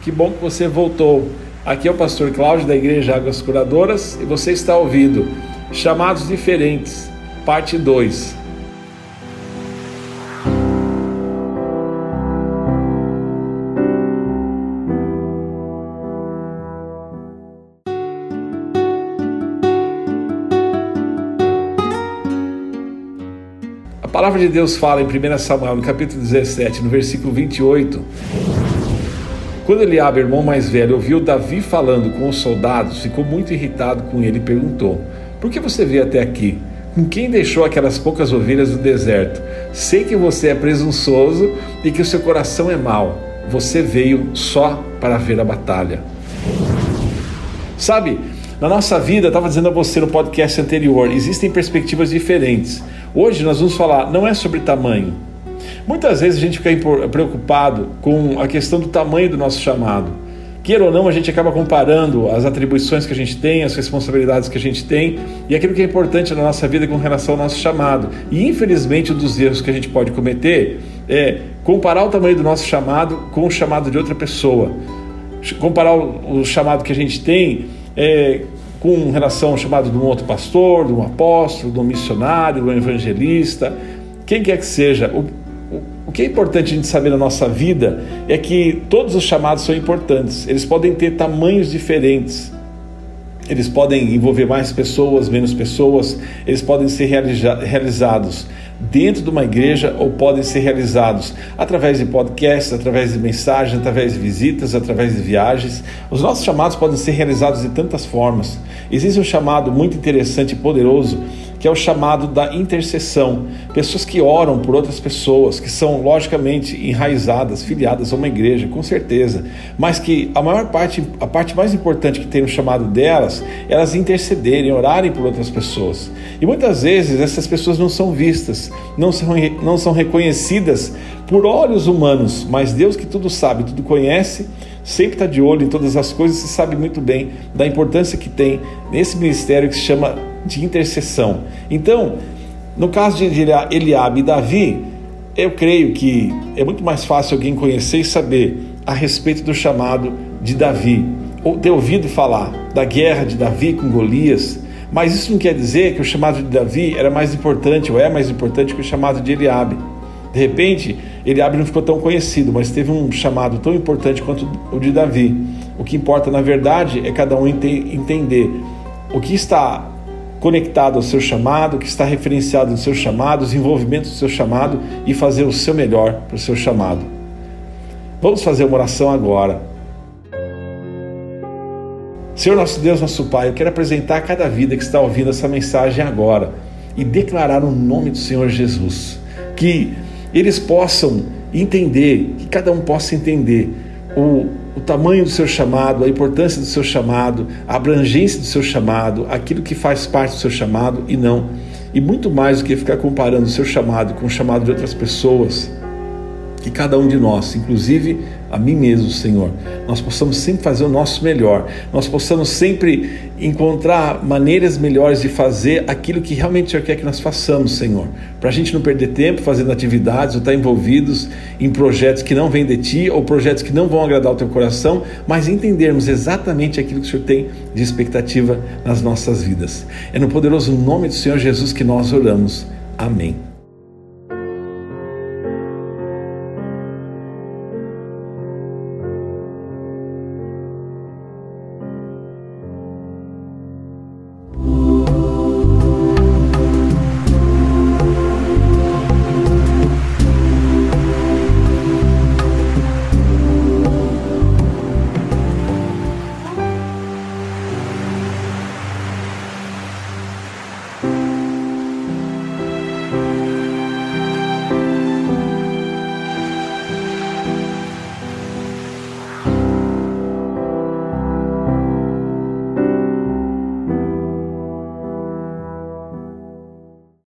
Que bom que você voltou. Aqui é o pastor Cláudio da Igreja Águas Curadoras e você está ouvindo Chamados Diferentes, parte 2. A palavra de Deus fala em 1 Samuel, no capítulo 17, no versículo 28. Quando Eliabe, irmão mais velho, ouviu Davi falando com os soldados, ficou muito irritado com ele e perguntou: Por que você veio até aqui? Com quem deixou aquelas poucas ovelhas no deserto? Sei que você é presunçoso e que o seu coração é mau. Você veio só para ver a batalha. Sabe, na nossa vida, estava dizendo a você no podcast anterior, existem perspectivas diferentes. Hoje nós vamos falar, não é sobre tamanho, Muitas vezes a gente fica preocupado com a questão do tamanho do nosso chamado. Queira ou não, a gente acaba comparando as atribuições que a gente tem, as responsabilidades que a gente tem e aquilo que é importante na nossa vida com relação ao nosso chamado. E infelizmente, um dos erros que a gente pode cometer é comparar o tamanho do nosso chamado com o chamado de outra pessoa. Comparar o, chamado que a gente tem é, com relação ao chamado de um outro pastor, de um apóstolo, de um missionário, de um evangelista, quem quer que seja. O, que é importante a gente saber na nossa vida é que todos os chamados são importantes, eles podem ter tamanhos diferentes, eles podem envolver mais pessoas, menos pessoas, eles podem ser realizados dentro de uma igreja ou podem ser realizados através de podcasts, através de mensagens, através de visitas, através de viagens. Os nossos chamados podem ser realizados de tantas formas. Existe um chamado muito interessante e poderoso que é o chamado da intercessão. Pessoas que oram por outras pessoas, que são logicamente enraizadas, filiadas a uma igreja, com certeza, mas que a maior parte, a parte mais importante que tem no chamado delas, elas intercederem, orarem por outras pessoas. E muitas vezes essas pessoas não são vistas, não são, não são reconhecidas por olhos humanos, mas Deus que tudo sabe, tudo conhece, sempre está de olho em todas as coisas e sabe muito bem da importância que tem nesse ministério que se chama de intercessão. Então, no caso de Eliabe e Davi, eu creio que é muito mais fácil alguém conhecer e saber a respeito do chamado de Davi, ou ter ouvido falar da guerra de Davi com Golias, mas isso não quer dizer que o chamado de Davi era mais importante ou é mais importante que o chamado de Eliabe. De repente, Eliabe não ficou tão conhecido, mas teve um chamado tão importante quanto o de Davi. O que importa, na verdade, é cada um entender o que está conectado ao seu chamado, que está referenciado no seu chamado, os envolvimentos do seu chamado e fazer o seu melhor para o seu chamado. Vamos fazer uma oração agora. Senhor nosso Deus, nosso Pai, eu quero apresentar cada vida que está ouvindo essa mensagem agora e declarar o nome do Senhor Jesus. Que eles possam entender, que cada um possa entender o o tamanho do seu chamado, a importância do seu chamado, a abrangência do seu chamado, aquilo que faz parte do seu chamado e não. E muito mais do que ficar comparando o seu chamado com o chamado de outras pessoas, que cada um de nós, inclusive a mim mesmo, Senhor, nós possamos sempre fazer o nosso melhor, nós possamos sempre encontrar maneiras melhores de fazer aquilo que realmente o Senhor quer que nós façamos, Senhor, para a gente não perder tempo fazendo atividades ou estar envolvidos em projetos que não vêm de Ti ou projetos que não vão agradar o Teu coração, mas entendermos exatamente aquilo que o Senhor tem de expectativa nas nossas vidas. É no poderoso nome do Senhor Jesus que nós oramos. Amém.